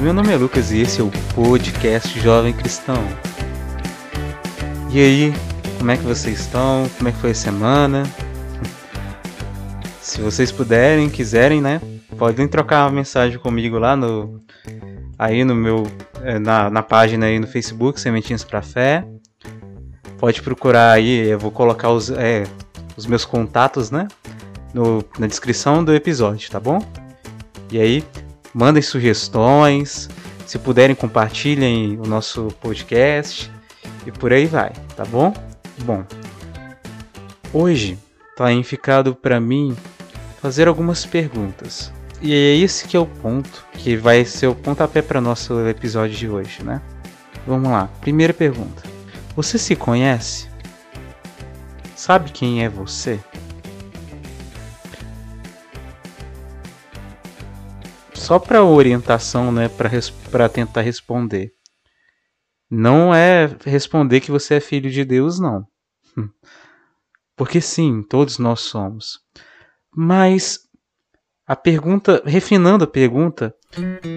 Meu nome é Lucas e esse é o podcast Jovem Cristão. E aí, como é que vocês estão? Como é que foi a semana? Se vocês puderem, quiserem, né? Podem trocar uma mensagem comigo lá no aí no meu eh, na, na página aí no Facebook Sementinhas para Fé. Pode procurar aí, eu vou colocar os, é, os meus contatos, né? No, na descrição do episódio, tá bom? E aí, mandem sugestões, se puderem compartilhem o nosso podcast e por aí vai, tá bom? Bom, hoje tá ficado para mim fazer algumas perguntas. E é esse que é o ponto que vai ser o pontapé para nosso episódio de hoje, né? Vamos lá. Primeira pergunta. Você se conhece? Sabe quem é você? Só para orientação, né, para tentar responder. Não é responder que você é filho de Deus, não. Porque sim, todos nós somos. Mas a pergunta, refinando a pergunta,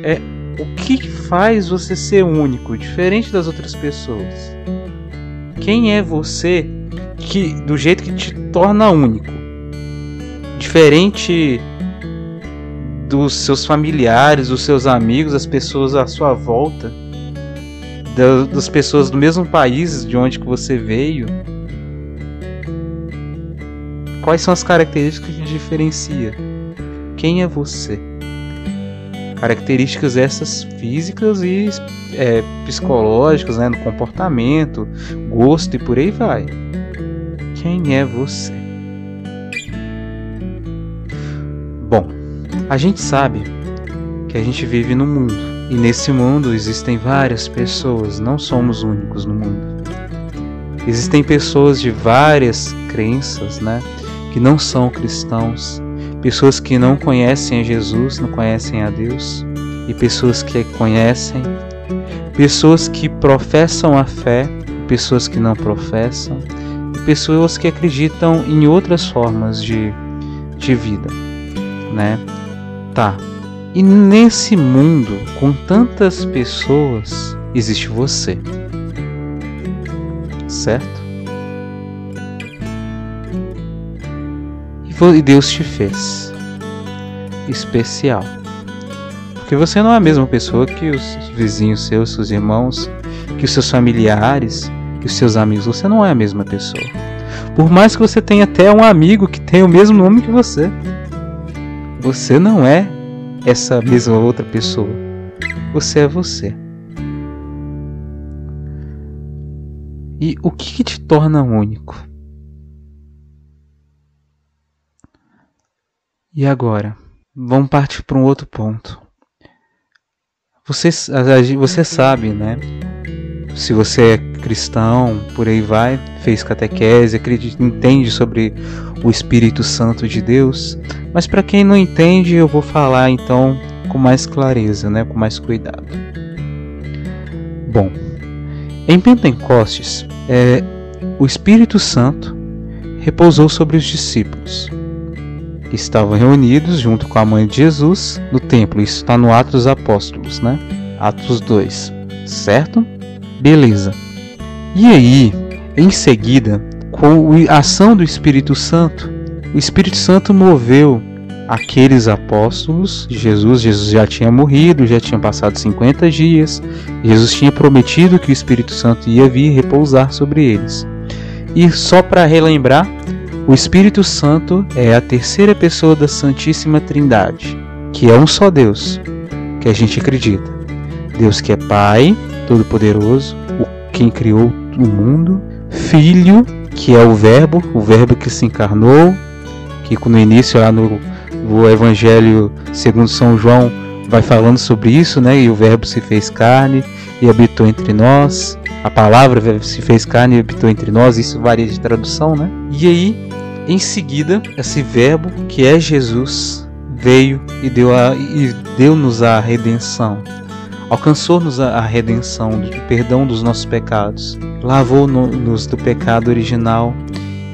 é o que faz você ser único, diferente das outras pessoas? Quem é você que do jeito que te torna único? Diferente dos seus familiares, dos seus amigos, as pessoas à sua volta, das pessoas do mesmo país de onde que você veio. Quais são as características que diferencia? Quem é você? Características essas físicas e é, psicológicas, né, no comportamento, gosto e por aí vai. Quem é você? A gente sabe que a gente vive no mundo. E nesse mundo existem várias pessoas, não somos únicos no mundo. Existem pessoas de várias crenças, né, que não são cristãos, pessoas que não conhecem a Jesus, não conhecem a Deus, e pessoas que conhecem, pessoas que professam a fé, pessoas que não professam, e pessoas que acreditam em outras formas de, de vida, né? Tá. E nesse mundo, com tantas pessoas, existe você. Certo? E Deus te fez especial. Porque você não é a mesma pessoa que os vizinhos seus, seus irmãos, que os seus familiares, que os seus amigos. Você não é a mesma pessoa. Por mais que você tenha até um amigo que tenha o mesmo nome que você. Você não é essa mesma outra pessoa. Você é você. E o que, que te torna único? E agora? Vamos partir para um outro ponto. Você, você sabe, né? Se você é cristão, por aí vai, fez catequese, acredita, entende sobre o Espírito Santo de Deus, mas para quem não entende, eu vou falar então com mais clareza, né, com mais cuidado. Bom, em Pentecostes, é, o Espírito Santo repousou sobre os discípulos que estavam reunidos junto com a mãe de Jesus no templo. Isso está no Atos dos Apóstolos, né? Atos 2, certo? Beleza. E aí, em seguida, com a ação do Espírito Santo, o Espírito Santo moveu aqueles apóstolos de Jesus. Jesus já tinha morrido, já tinha passado 50 dias. Jesus tinha prometido que o Espírito Santo ia vir repousar sobre eles. E só para relembrar, o Espírito Santo é a terceira pessoa da Santíssima Trindade, que é um só Deus, que a gente acredita. Deus que é Pai, Todo-Poderoso, quem criou o mundo, Filho que é o Verbo, o Verbo que se encarnou, que no início lá no, no Evangelho segundo São João vai falando sobre isso, né? E o Verbo se fez carne e habitou entre nós. A palavra se fez carne e habitou entre nós. Isso varia de tradução, né? E aí, em seguida, esse Verbo que é Jesus veio e deu a, e deu-nos a redenção. Alcançou-nos a, redenção, o perdão dos nossos pecados. Lavou-nos do pecado original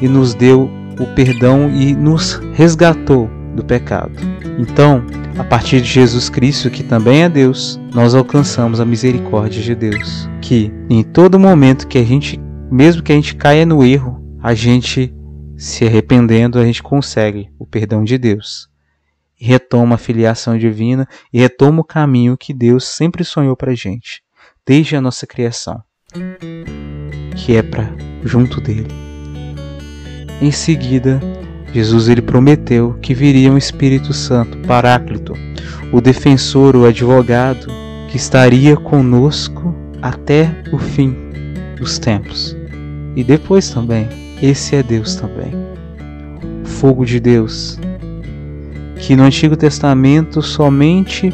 e nos deu o perdão e nos resgatou do pecado. Então, a partir de Jesus Cristo, que também é Deus, nós alcançamos a misericórdia de Deus, que em todo momento que a gente, mesmo que a gente caia no erro, a gente se arrependendo, a gente consegue o perdão de Deus. Retoma a filiação divina e retoma o caminho que Deus sempre sonhou para gente, desde a nossa criação, que é para junto dele. Em seguida, Jesus ele prometeu que viria um Espírito Santo, Paráclito, o defensor, o advogado, que estaria conosco até o fim dos tempos. E depois também, esse é Deus também. Fogo de Deus, que no Antigo Testamento somente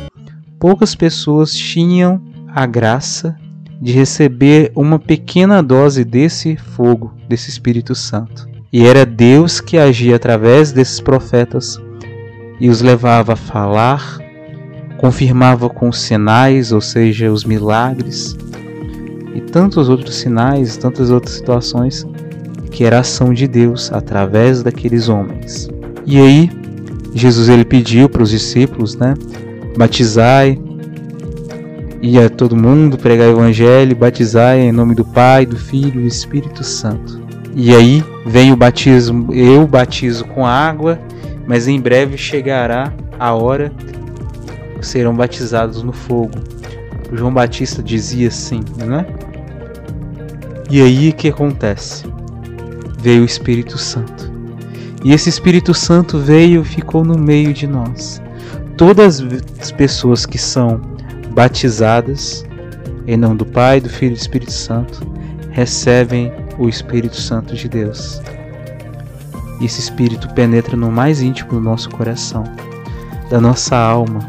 poucas pessoas tinham a graça de receber uma pequena dose desse fogo, desse Espírito Santo. E era Deus que agia através desses profetas e os levava a falar, confirmava com sinais, ou seja, os milagres, e tantos outros sinais, tantas outras situações que era ação de Deus através daqueles homens. E aí, Jesus ele pediu para os discípulos, né, batizai e a todo mundo pregar o evangelho, batizai em nome do Pai, do Filho e do Espírito Santo. E aí vem o batismo, eu batizo com água, mas em breve chegará a hora que serão batizados no fogo. O João Batista dizia assim, né? E aí o que acontece? Veio o Espírito Santo. E esse Espírito Santo veio e ficou no meio de nós. Todas as pessoas que são batizadas em nome do Pai, do Filho e do Espírito Santo recebem o Espírito Santo de Deus. E esse Espírito penetra no mais íntimo do nosso coração, da nossa alma.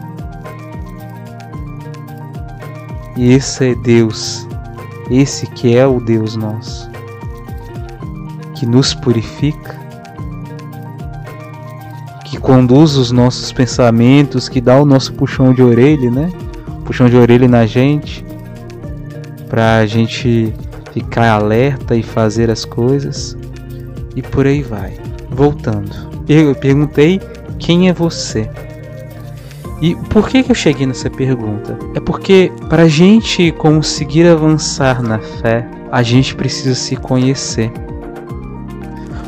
E esse é Deus, esse que é o Deus nosso, que nos purifica, conduz os nossos pensamentos, que dá o nosso puxão de orelha, né? Puxão de orelha na gente, para a gente ficar alerta e fazer as coisas e por aí vai. Voltando, eu perguntei quem é você. E por que, que eu cheguei nessa pergunta? É porque para a gente conseguir avançar na fé, a gente precisa se conhecer.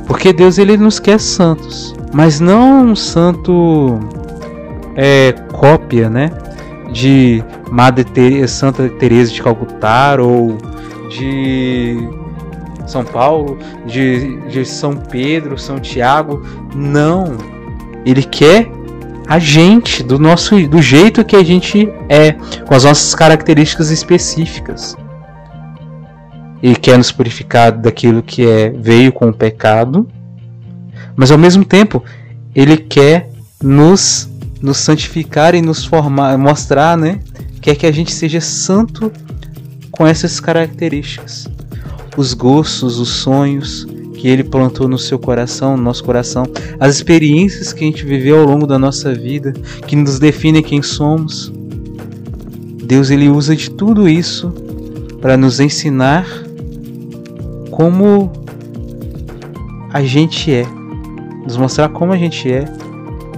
Porque Deus ele nos quer santos, mas não um santo é, cópia, né? De Madre Santa Teresa de Calcutá ou de São Paulo, de, de São Pedro, São Tiago. Não. Ele quer a gente, do nosso do jeito que a gente é, com as nossas características específicas. Ele quer nos purificar daquilo que é veio com o pecado, mas ao mesmo tempo ele quer nos nos santificar e nos formar, mostrar, né? Quer que a gente seja santo com essas características. Os gostos, os sonhos que ele plantou no seu coração, no nosso coração, as experiências que a gente viveu ao longo da nossa vida, que nos definem quem somos. Deus ele usa de tudo isso para nos ensinar como a gente é, nos mostrar como a gente é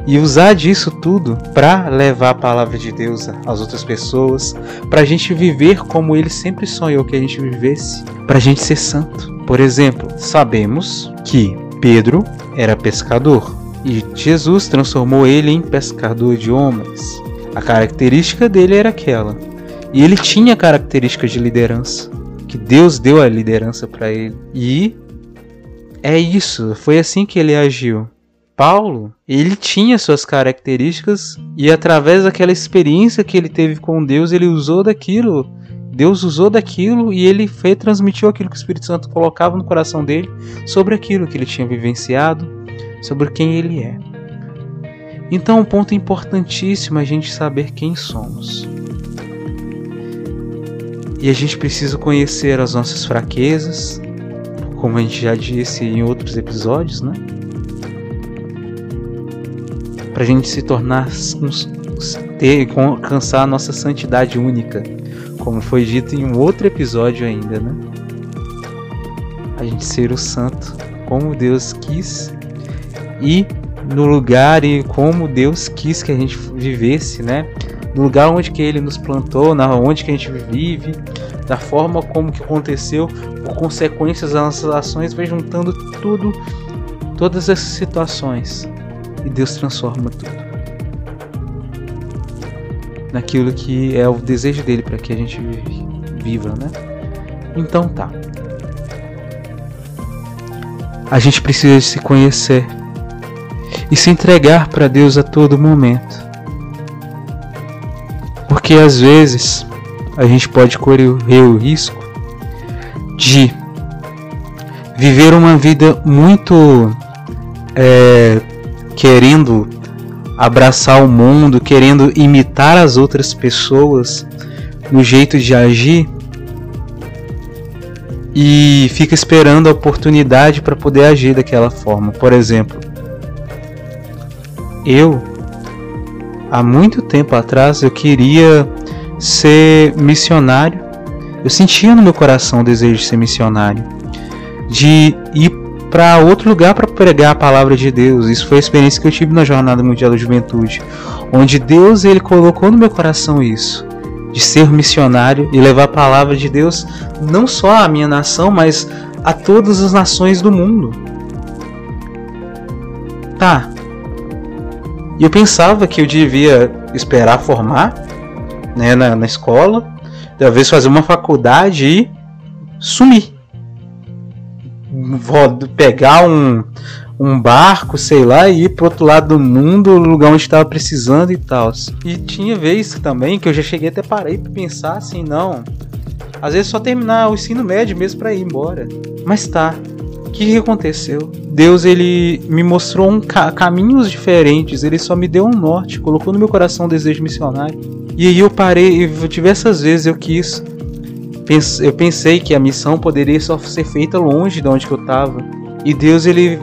e usar disso tudo para levar a palavra de Deus às outras pessoas, para a gente viver como Ele sempre sonhou que a gente vivesse, para a gente ser santo. Por exemplo, sabemos que Pedro era pescador e Jesus transformou ele em pescador de homens. A característica dele era aquela. E ele tinha características de liderança, que Deus deu a liderança para ele. E é isso, foi assim que ele agiu. Paulo, ele tinha suas características e através daquela experiência que ele teve com Deus, ele usou daquilo. Deus usou daquilo e ele fez, transmitiu aquilo que o Espírito Santo colocava no coração dele sobre aquilo que ele tinha vivenciado, sobre quem ele é. Então, um ponto importantíssimo é a gente saber quem somos. E a gente precisa conhecer as nossas fraquezas, como a gente já disse em outros episódios, né? Para a gente se tornar ter, alcançar a nossa santidade única, como foi dito em um outro episódio ainda, né? A gente ser o santo como Deus quis e no lugar e como Deus quis que a gente vivesse, né? No lugar onde que Ele nos plantou, na onde que a gente vive, da forma como que aconteceu, por consequências das nossas ações, vai juntando tudo, todas essas situações e Deus transforma tudo naquilo que é o desejo dele para que a gente viva, né? Então tá. A gente precisa se conhecer e se entregar para Deus a todo momento. Porque às vezes a gente pode correr o risco de viver uma vida muito é, querendo abraçar o mundo, querendo imitar as outras pessoas no jeito de agir e fica esperando a oportunidade para poder agir daquela forma. Por exemplo, eu há muito tempo atrás eu queria ser missionário. Eu sentia no meu coração o desejo de ser missionário, de ir para outro lugar para pregar a palavra de Deus. Isso foi a experiência que eu tive na Jornada Mundial da Juventude, onde Deus ele colocou no meu coração isso, de ser missionário e levar a palavra de Deus não só à minha nação, mas a todas as nações do mundo. Tá, eu pensava que eu devia esperar formar né, na, na escola, talvez fazer uma faculdade e sumir. Vou pegar um, um barco, sei lá, e ir pro outro lado do mundo, o lugar onde estava precisando e tal. E tinha vez também que eu já cheguei até parei para pensar assim, não. Às vezes só terminar o ensino médio mesmo para ir embora. Mas tá, que, que aconteceu? Deus ele me mostrou um ca caminhos diferentes, ele só me deu um norte, colocou no meu coração um desejo missionário. E aí eu parei, e diversas vezes eu quis, eu pensei que a missão poderia só ser feita longe de onde eu estava. E Deus ele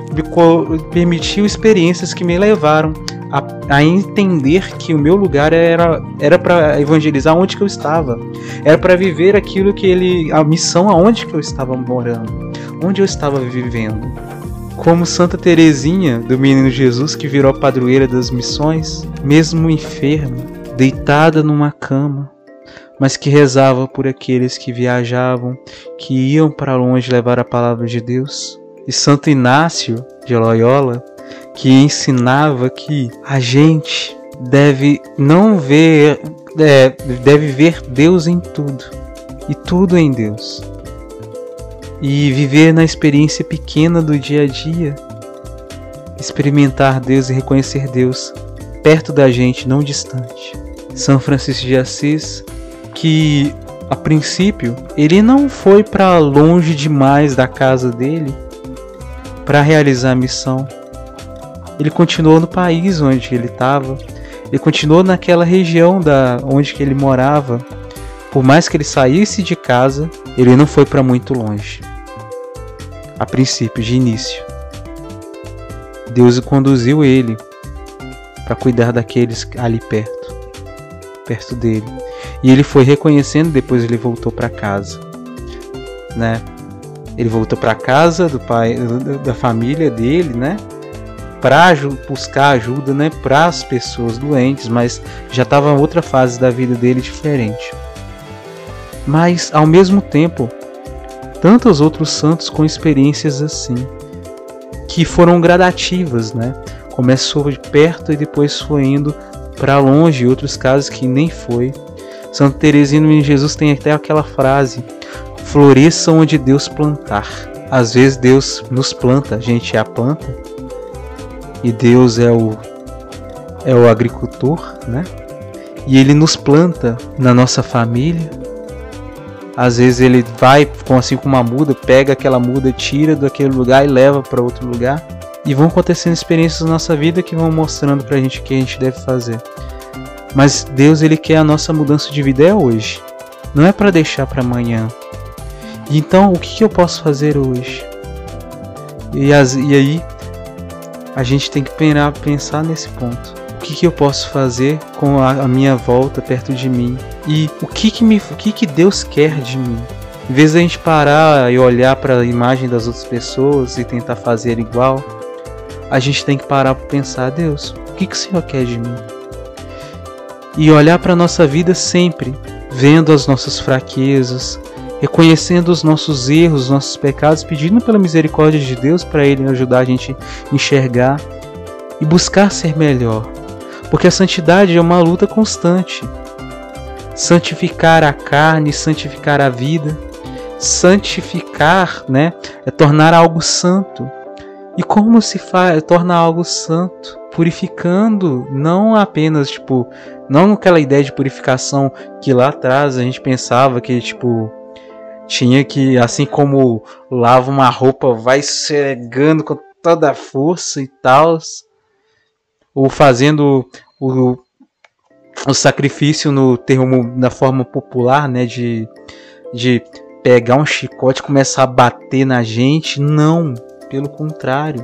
permitiu experiências que me levaram a, a entender que o meu lugar era era para evangelizar onde que eu estava, era para viver aquilo que ele a missão aonde que eu estava morando, onde eu estava vivendo. Como Santa Teresinha do Menino Jesus que virou a padroeira das missões, mesmo enferma, deitada numa cama, mas que rezava por aqueles que viajavam, que iam para longe levar a palavra de Deus. E Santo Inácio de Loyola, que ensinava que a gente deve não ver, é, deve ver Deus em tudo e tudo em Deus. E viver na experiência pequena do dia a dia, experimentar Deus e reconhecer Deus perto da gente, não distante. São Francisco de Assis, que a princípio ele não foi para longe demais da casa dele para realizar a missão, ele continuou no país onde ele estava, ele continuou naquela região da onde que ele morava. Por mais que ele saísse de casa, ele não foi para muito longe. A princípio, de início, Deus conduziu ele para cuidar daqueles ali perto, perto dele. E ele foi reconhecendo, depois ele voltou para casa, né? Ele voltou para casa do pai, da família dele, né? para buscar ajuda né, para as pessoas doentes, mas já estava outra fase da vida dele diferente. Mas, ao mesmo tempo, tantos outros santos com experiências assim, que foram gradativas, né? Começou de perto e depois foi indo para longe, outros casos que nem foi. Santa Teresina de Jesus tem até aquela frase: floresça onde Deus plantar. Às vezes Deus nos planta, a gente é a planta, e Deus é o é o agricultor, né? E ele nos planta na nossa família. Às vezes ele vai com assim com uma muda, pega aquela muda, tira daquele lugar e leva para outro lugar. E vão acontecendo experiências na nossa vida que vão mostrando pra gente o que a gente deve fazer. Mas Deus ele quer a nossa mudança de vida é hoje. Não é para deixar para amanhã. Então, o que, que, eu posso fazer hoje? E, as, e aí a gente tem que pensar, nesse ponto. O que, que eu posso fazer com a, a, minha volta perto de mim? E o que que, me, o que que Deus quer de mim? Em vez da gente parar e olhar para a imagem das outras pessoas e tentar fazer igual, a gente tem que parar para pensar: Deus, o que, que o Senhor quer de mim? E olhar para a nossa vida sempre, vendo as nossas fraquezas, reconhecendo os nossos erros, os nossos pecados, pedindo pela misericórdia de Deus para Ele ajudar a gente a enxergar e buscar ser melhor. Porque a santidade é uma luta constante. Santificar a carne, santificar a vida, santificar, né, é tornar algo santo. E como se faz, torna algo santo? Purificando, não apenas tipo, não aquela ideia de purificação que lá atrás a gente pensava que tipo tinha que, assim como lava uma roupa, vai cegando com toda a força e tal, ou fazendo o, o sacrifício no termo da forma popular, né, de, de pegar um chicote e começar a bater na gente, não, pelo contrário.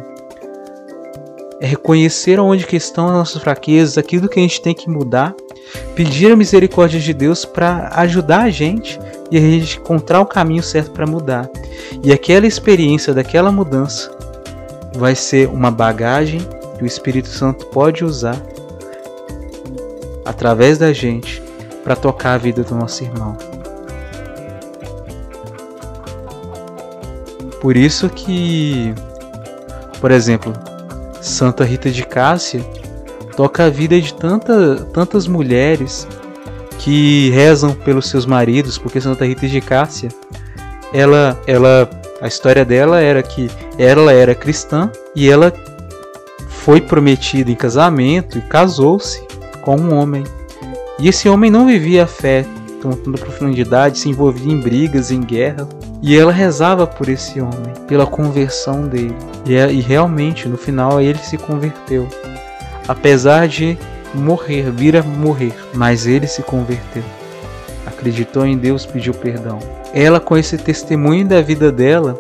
É reconhecer onde estão as nossas fraquezas, aquilo que a gente tem que mudar, pedir a misericórdia de Deus para ajudar a gente e a gente encontrar o caminho certo para mudar. E aquela experiência daquela mudança vai ser uma bagagem que o Espírito Santo pode usar através da gente para tocar a vida do nosso irmão. Por isso que, por exemplo, Santa Rita de Cássia toca a vida de tanta, tantas mulheres que rezam pelos seus maridos, porque Santa Rita de Cássia, ela, ela, a história dela era que ela era cristã e ela foi prometida em casamento e casou-se com um homem. E esse homem não vivia a fé com tanta profundidade, se envolvia em brigas, em guerra. E ela rezava por esse homem, pela conversão dele. E, é, e realmente, no final, ele se converteu. Apesar de morrer, vir a morrer, mas ele se converteu. Acreditou em Deus, pediu perdão. Ela, com esse testemunho da vida dela,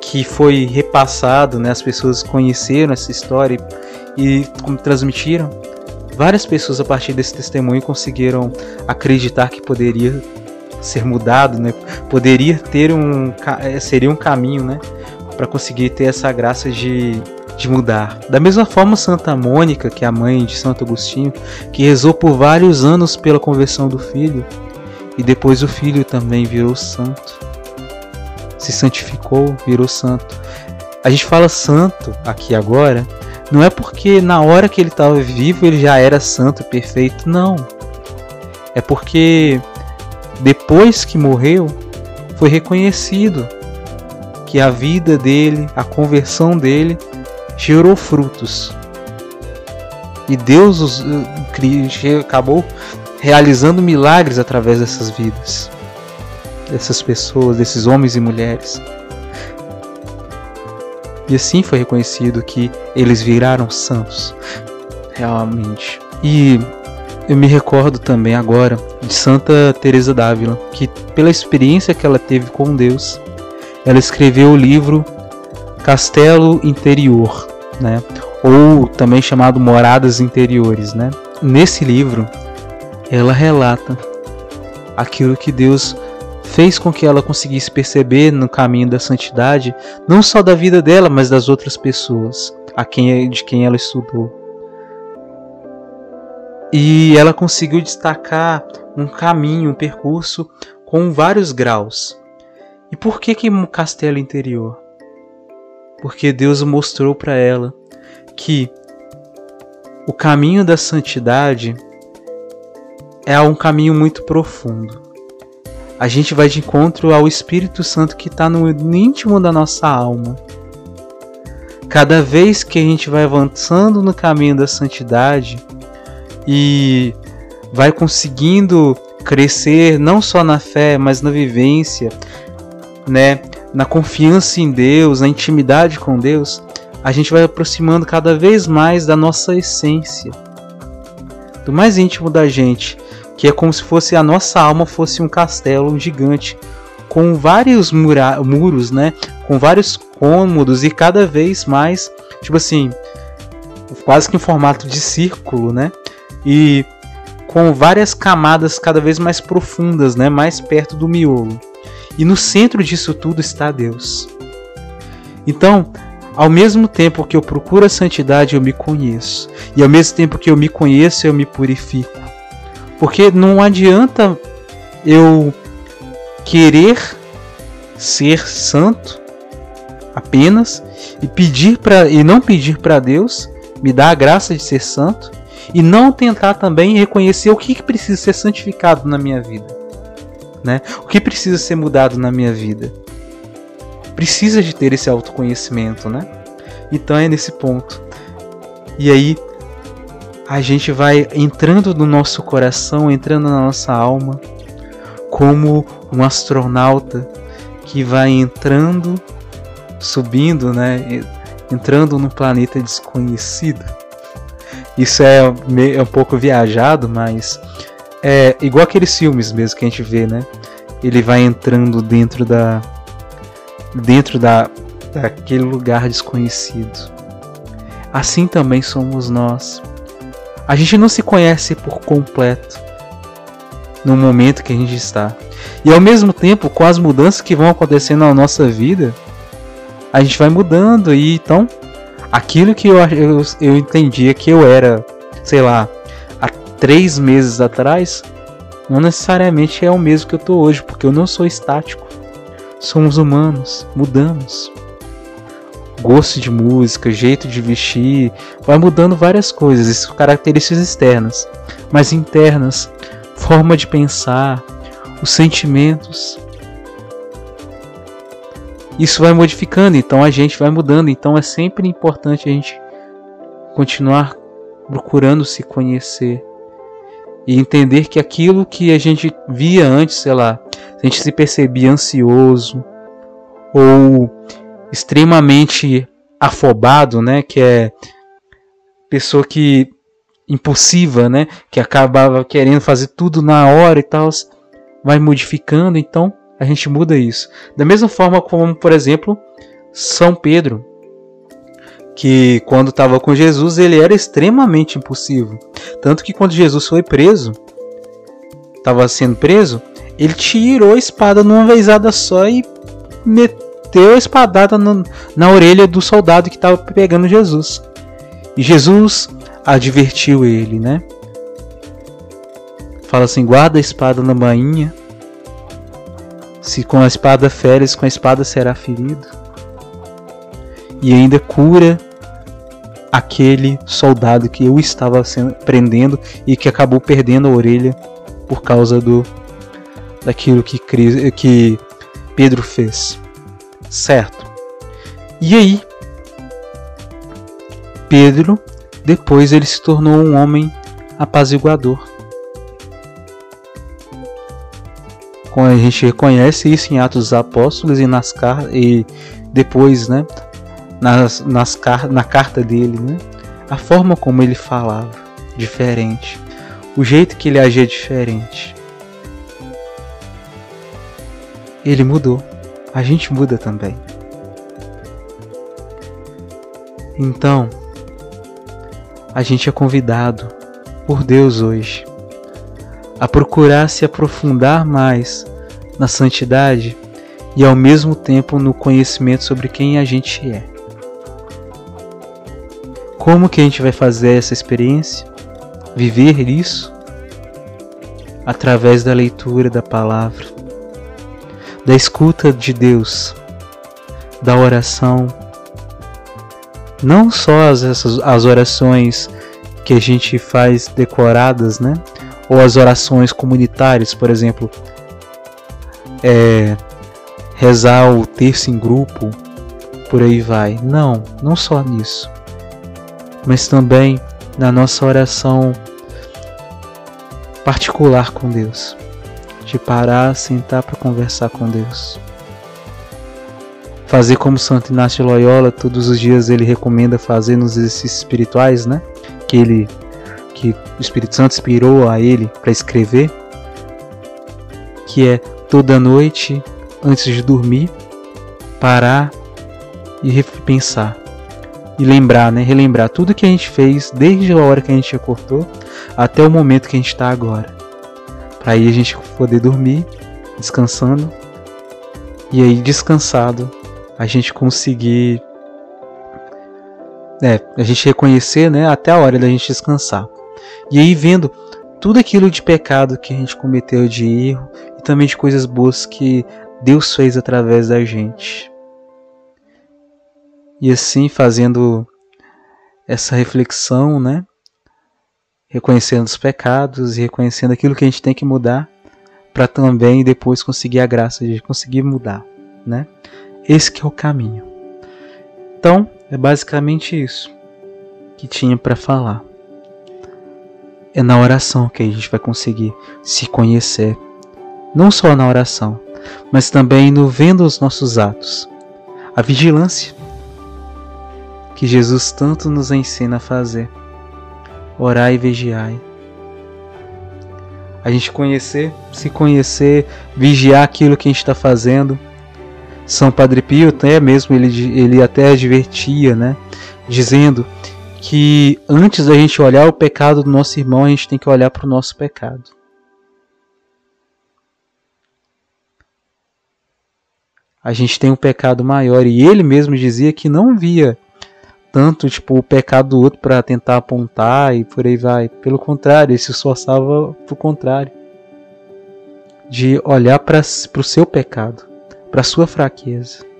que foi repassado, né, as pessoas conheceram essa história e transmitiram, várias pessoas a partir desse testemunho conseguiram acreditar que poderia ser mudado, né? Poderia ter um eh, seria um caminho, né, para conseguir ter essa graça de de mudar. Da mesma forma, Santa Mônica, que é a mãe de Santo Agostinho, que rezou por vários anos pela conversão do filho, e depois o filho também virou santo. Se santificou, virou santo. A gente fala santo aqui agora, não é porque na hora que ele estava vivo ele já era santo, perfeito, não. É porque depois que morreu, foi reconhecido que a vida dele, a conversão dele, gerou frutos. E Deus eh, acabou realizando milagres através dessas vidas, dessas pessoas, desses homens e mulheres. E assim foi reconhecido que eles viraram santos, realmente. E eu me recordo também agora de Santa Teresa d'Ávila, que pela experiência que ela teve com Deus, ela escreveu o livro Castelo Interior, né? Ou também chamado Moradas Interiores, né? Nesse livro, ela relata aquilo que Deus fez com que ela conseguisse perceber no caminho da santidade, não só da vida dela, mas das outras pessoas, a quem de quem ela estudou. E ela conseguiu destacar um caminho, um percurso com vários graus. E por que que um castelo interior? porque Deus mostrou para ela que o caminho da santidade é um caminho muito profundo. A gente vai de encontro ao Espírito Santo que está no íntimo da nossa alma. Cada vez que a gente vai avançando no caminho da santidade e vai conseguindo crescer não só na fé, mas na vivência, né? na confiança em Deus, na intimidade com Deus, a gente vai aproximando cada vez mais da nossa essência, do mais íntimo da gente, que é como se fosse a nossa alma fosse um castelo gigante com vários mura muros, né? Com vários cômodos e cada vez mais, tipo assim, quase que em formato de círculo, né? E com várias camadas cada vez mais profundas, né? Mais perto do miolo. E no centro disso tudo está Deus. Então, ao mesmo tempo que eu procuro a santidade, eu me conheço. E ao mesmo tempo que eu me conheço, eu me purifico. Porque não adianta eu querer ser santo apenas e pedir para e não pedir para Deus me dar a graça de ser santo e não tentar também reconhecer o que precisa ser santificado na minha vida, né? O que precisa ser mudado na minha vida precisa de ter esse autoconhecimento, né? Então é nesse ponto. E aí a gente vai entrando no nosso coração, entrando na nossa alma, como um astronauta que vai entrando, subindo, né? Entrando num planeta desconhecido. Isso é, é um pouco viajado, mas é igual aqueles filmes mesmo que a gente vê, né? Ele vai entrando dentro da, dentro da, daquele lugar desconhecido. Assim também somos nós. A gente não se conhece por completo no momento que a gente está. E ao mesmo tempo, com as mudanças que vão acontecendo na nossa vida, a gente vai mudando. E então, aquilo que eu, eu, eu entendia que eu era, sei lá, há três meses atrás, não necessariamente é o mesmo que eu tô hoje, porque eu não sou estático. Somos humanos, mudamos. Gosto de música, jeito de vestir, vai mudando várias coisas, características externas, mas internas, forma de pensar, os sentimentos. Isso vai modificando, então a gente vai mudando, então é sempre importante a gente continuar procurando se conhecer e entender que aquilo que a gente via antes, sei lá, a gente se percebia ansioso ou extremamente afobado, né, que é pessoa que impulsiva, né, que acabava querendo fazer tudo na hora e tal, vai modificando, então a gente muda isso. Da mesma forma como, por exemplo, São Pedro, que quando estava com Jesus ele era extremamente impulsivo, tanto que quando Jesus foi preso, estava sendo preso, ele tirou a espada numa vezada só e meteu a espadada no, na orelha do soldado que estava pegando Jesus. E Jesus advertiu ele, né? Fala assim: guarda a espada na bainha. Se com a espada feres, com a espada será ferido. E ainda cura aquele soldado que eu estava sendo, prendendo e que acabou perdendo a orelha por causa do daquilo que, que Pedro fez. Certo? E aí, Pedro, depois ele se tornou um homem apaziguador. A gente reconhece isso em Atos dos Apóstolos e nas e depois, né, nas, nas na carta dele, né, a forma como ele falava diferente, o jeito que ele agia diferente. Ele mudou. A gente muda também. Então, a gente é convidado por Deus hoje a procurar se aprofundar mais na santidade e ao mesmo tempo no conhecimento sobre quem a gente é. Como que a gente vai fazer essa experiência? Viver isso? Através da leitura da palavra, da escuta de Deus, da oração. Não só as, as orações que a gente faz decoradas, né? Ou as orações comunitárias, por exemplo, é, rezar o terço em grupo, por aí vai. Não, não só nisso, mas também na nossa oração particular com Deus de parar, sentar para conversar com Deus. fazer como Santo Inácio Loyola, todos os dias ele recomenda fazer nos exercícios espirituais, né? Que ele que o Espírito Santo inspirou a ele para escrever, que é toda noite antes de dormir, parar e repensar e lembrar, né? Relembrar tudo que a gente fez desde a hora que a gente acordou até o momento que a gente está agora. Para aí a gente poder dormir, descansando e aí descansado a gente conseguir é, a gente reconhecer, né, até a hora da gente descansar. E aí vendo tudo aquilo de pecado que a gente cometeu de erro e também de coisas boas que Deus fez através da gente. E assim fazendo essa reflexão, né? Reconhecendo os pecados e reconhecendo aquilo que a gente tem que mudar para também depois conseguir a graça de conseguir mudar, né? Esse que é o caminho. Então, é basicamente isso que tinha para falar. É na oração que a gente vai conseguir se conhecer, não só na oração, mas também no vendo os nossos atos. A vigilância que Jesus tanto nos ensina a fazer. Orar e vigiai. A gente conhecer, se conhecer, vigiar aquilo que a gente está fazendo são Padre Pio até mesmo ele, ele até advertia, né, dizendo que antes da gente olhar o pecado do nosso irmão, a gente tem que olhar para o nosso pecado. A gente tem um pecado maior e ele mesmo dizia que não via tanto tipo o pecado do outro para tentar apontar e por aí vai. Pelo contrário, ele se esforçava pro contrário, de olhar para o seu pecado para sua fraqueza.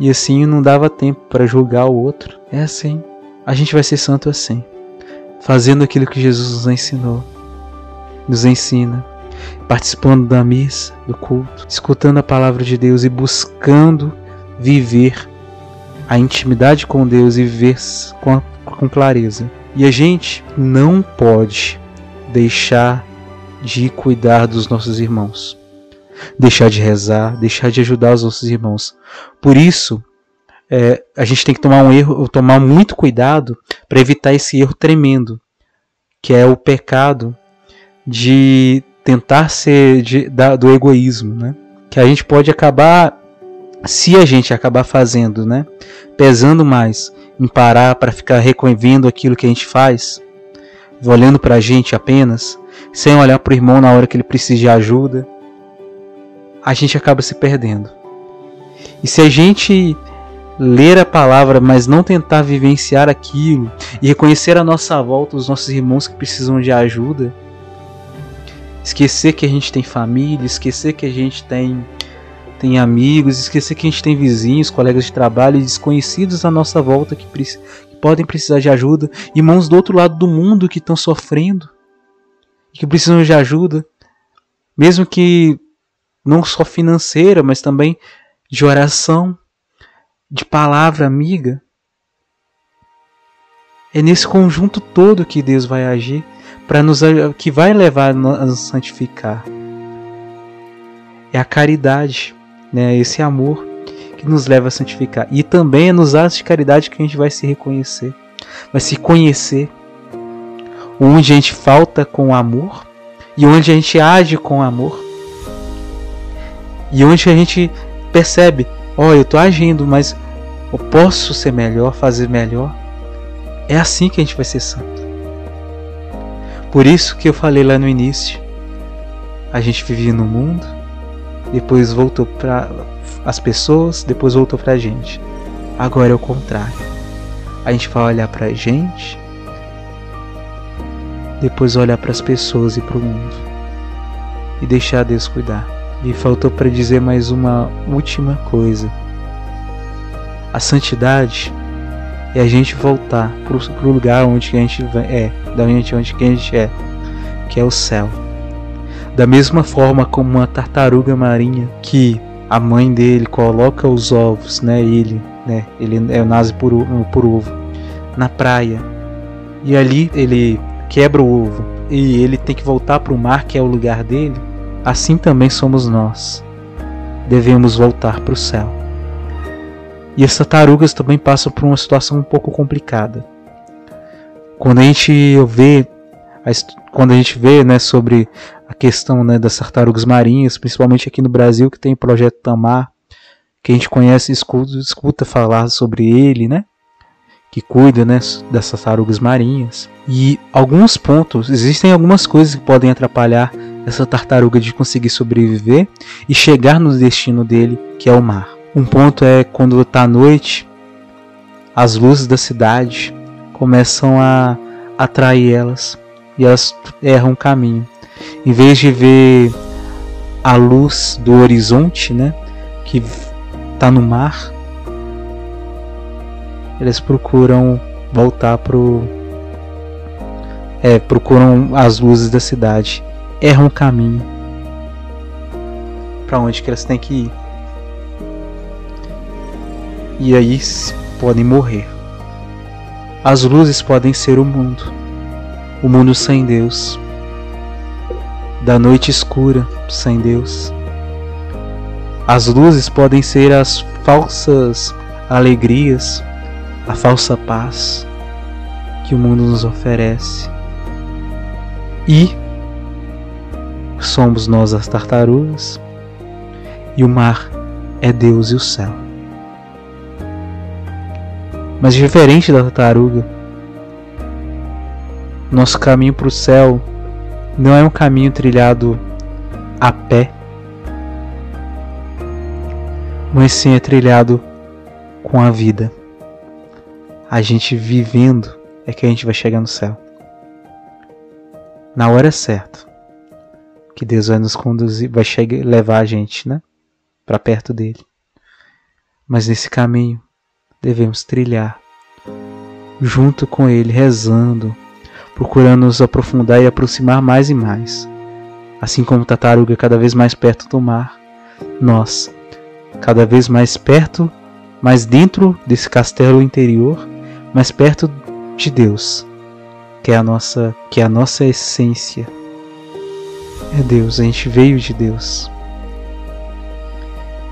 E assim não dava tempo para julgar o outro. É assim. A gente vai ser santo assim, fazendo aquilo que Jesus nos ensinou, nos ensina, participando da missa, do culto, escutando a palavra de Deus e buscando viver a intimidade com Deus e viver com, com clareza. E a gente não pode deixar de cuidar dos nossos irmãos deixar de rezar, deixar de ajudar os nossos irmãos. Por isso, é, a gente tem que tomar um erro, tomar muito cuidado para evitar esse erro tremendo, que é o pecado de tentar ser de, da, do egoísmo, né? Que a gente pode acabar, se a gente acabar fazendo, né? Pesando mais em parar para ficar reconhecendo aquilo que a gente faz, olhando para a gente apenas, sem olhar para o irmão na hora que ele precisa de ajuda, a gente acaba se perdendo. E se a gente ler a palavra, mas não tentar vivenciar aquilo e reconhecer à nossa volta os nossos irmãos que precisam de ajuda, esquecer que a gente tem família, esquecer que a gente tem tem amigos, esquecer que a gente tem vizinhos, colegas de trabalho desconhecidos à nossa volta que, que podem precisar de ajuda, irmãos do outro lado do mundo que estão sofrendo, que precisam de ajuda, mesmo que não só financeira, mas também de oração, de palavra amiga. É nesse conjunto todo que Deus vai agir para nos que vai levar a nos santificar. É a caridade, né? Esse amor que nos leva a santificar. E também é nos atos de caridade que a gente vai se reconhecer, vai se conhecer. Onde a gente falta com amor e onde a gente age com amor. E onde a gente percebe, ó, oh, eu estou agindo, mas eu posso ser melhor, fazer melhor. É assim que a gente vai ser santo. Por isso que eu falei lá no início, a gente vivia no mundo, depois voltou para as pessoas, depois voltou para a gente. Agora é o contrário. A gente vai olhar para a gente, depois olhar para as pessoas e para o mundo e deixar Deus cuidar. Me faltou para dizer mais uma última coisa. A santidade é a gente voltar para o lugar onde a gente é, da onde, onde a gente é, que é o céu. Da mesma forma como uma tartaruga marinha que a mãe dele coloca os ovos, né? Ele, né? Ele é nasce por, por ovo na praia e ali ele quebra o ovo e ele tem que voltar para o mar que é o lugar dele assim também somos nós. devemos voltar para o céu. E as tartarugas também passam por uma situação um pouco complicada. Quando a gente vê, quando a gente vê né, sobre a questão né, das tartarugas marinhas, principalmente aqui no Brasil, que tem o projeto Tamar, que a gente conhece e escuta, escuta falar sobre ele, né? que cuida né, das tartarugas marinhas. E alguns pontos, existem algumas coisas que podem atrapalhar essa tartaruga de conseguir sobreviver e chegar no destino dele, que é o mar. Um ponto é quando está à noite, as luzes da cidade começam a atrair elas e elas erram o caminho. Em vez de ver a luz do horizonte, né, que está no mar, eles procuram voltar pro é, procuram as luzes da cidade, erram o caminho para onde que elas têm que ir. E aí podem morrer. As luzes podem ser o mundo, o mundo sem Deus, da noite escura sem Deus. As luzes podem ser as falsas alegrias, a falsa paz que o mundo nos oferece. E somos nós as tartarugas, e o mar é Deus e o céu. Mas diferente da tartaruga, nosso caminho para o céu não é um caminho trilhado a pé, mas sim é trilhado com a vida a gente vivendo é que a gente vai chegar no céu. Na hora certa. Que Deus vai nos conduzir, vai chegar, levar a gente, né? Para perto dele. Mas nesse caminho devemos trilhar junto com ele, rezando, procurando nos aprofundar e aproximar mais e mais. Assim como tartaruga cada vez mais perto do mar, nós, cada vez mais perto, mais dentro desse castelo interior, mais perto de Deus, que é a nossa, que é a nossa essência. É Deus, a gente veio de Deus.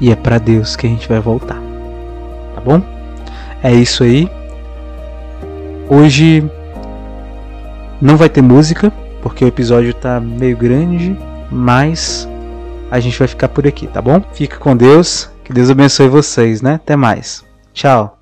E é para Deus que a gente vai voltar. Tá bom? É isso aí. Hoje não vai ter música, porque o episódio tá meio grande, mas a gente vai ficar por aqui, tá bom? Fica com Deus, que Deus abençoe vocês, né? Até mais. Tchau.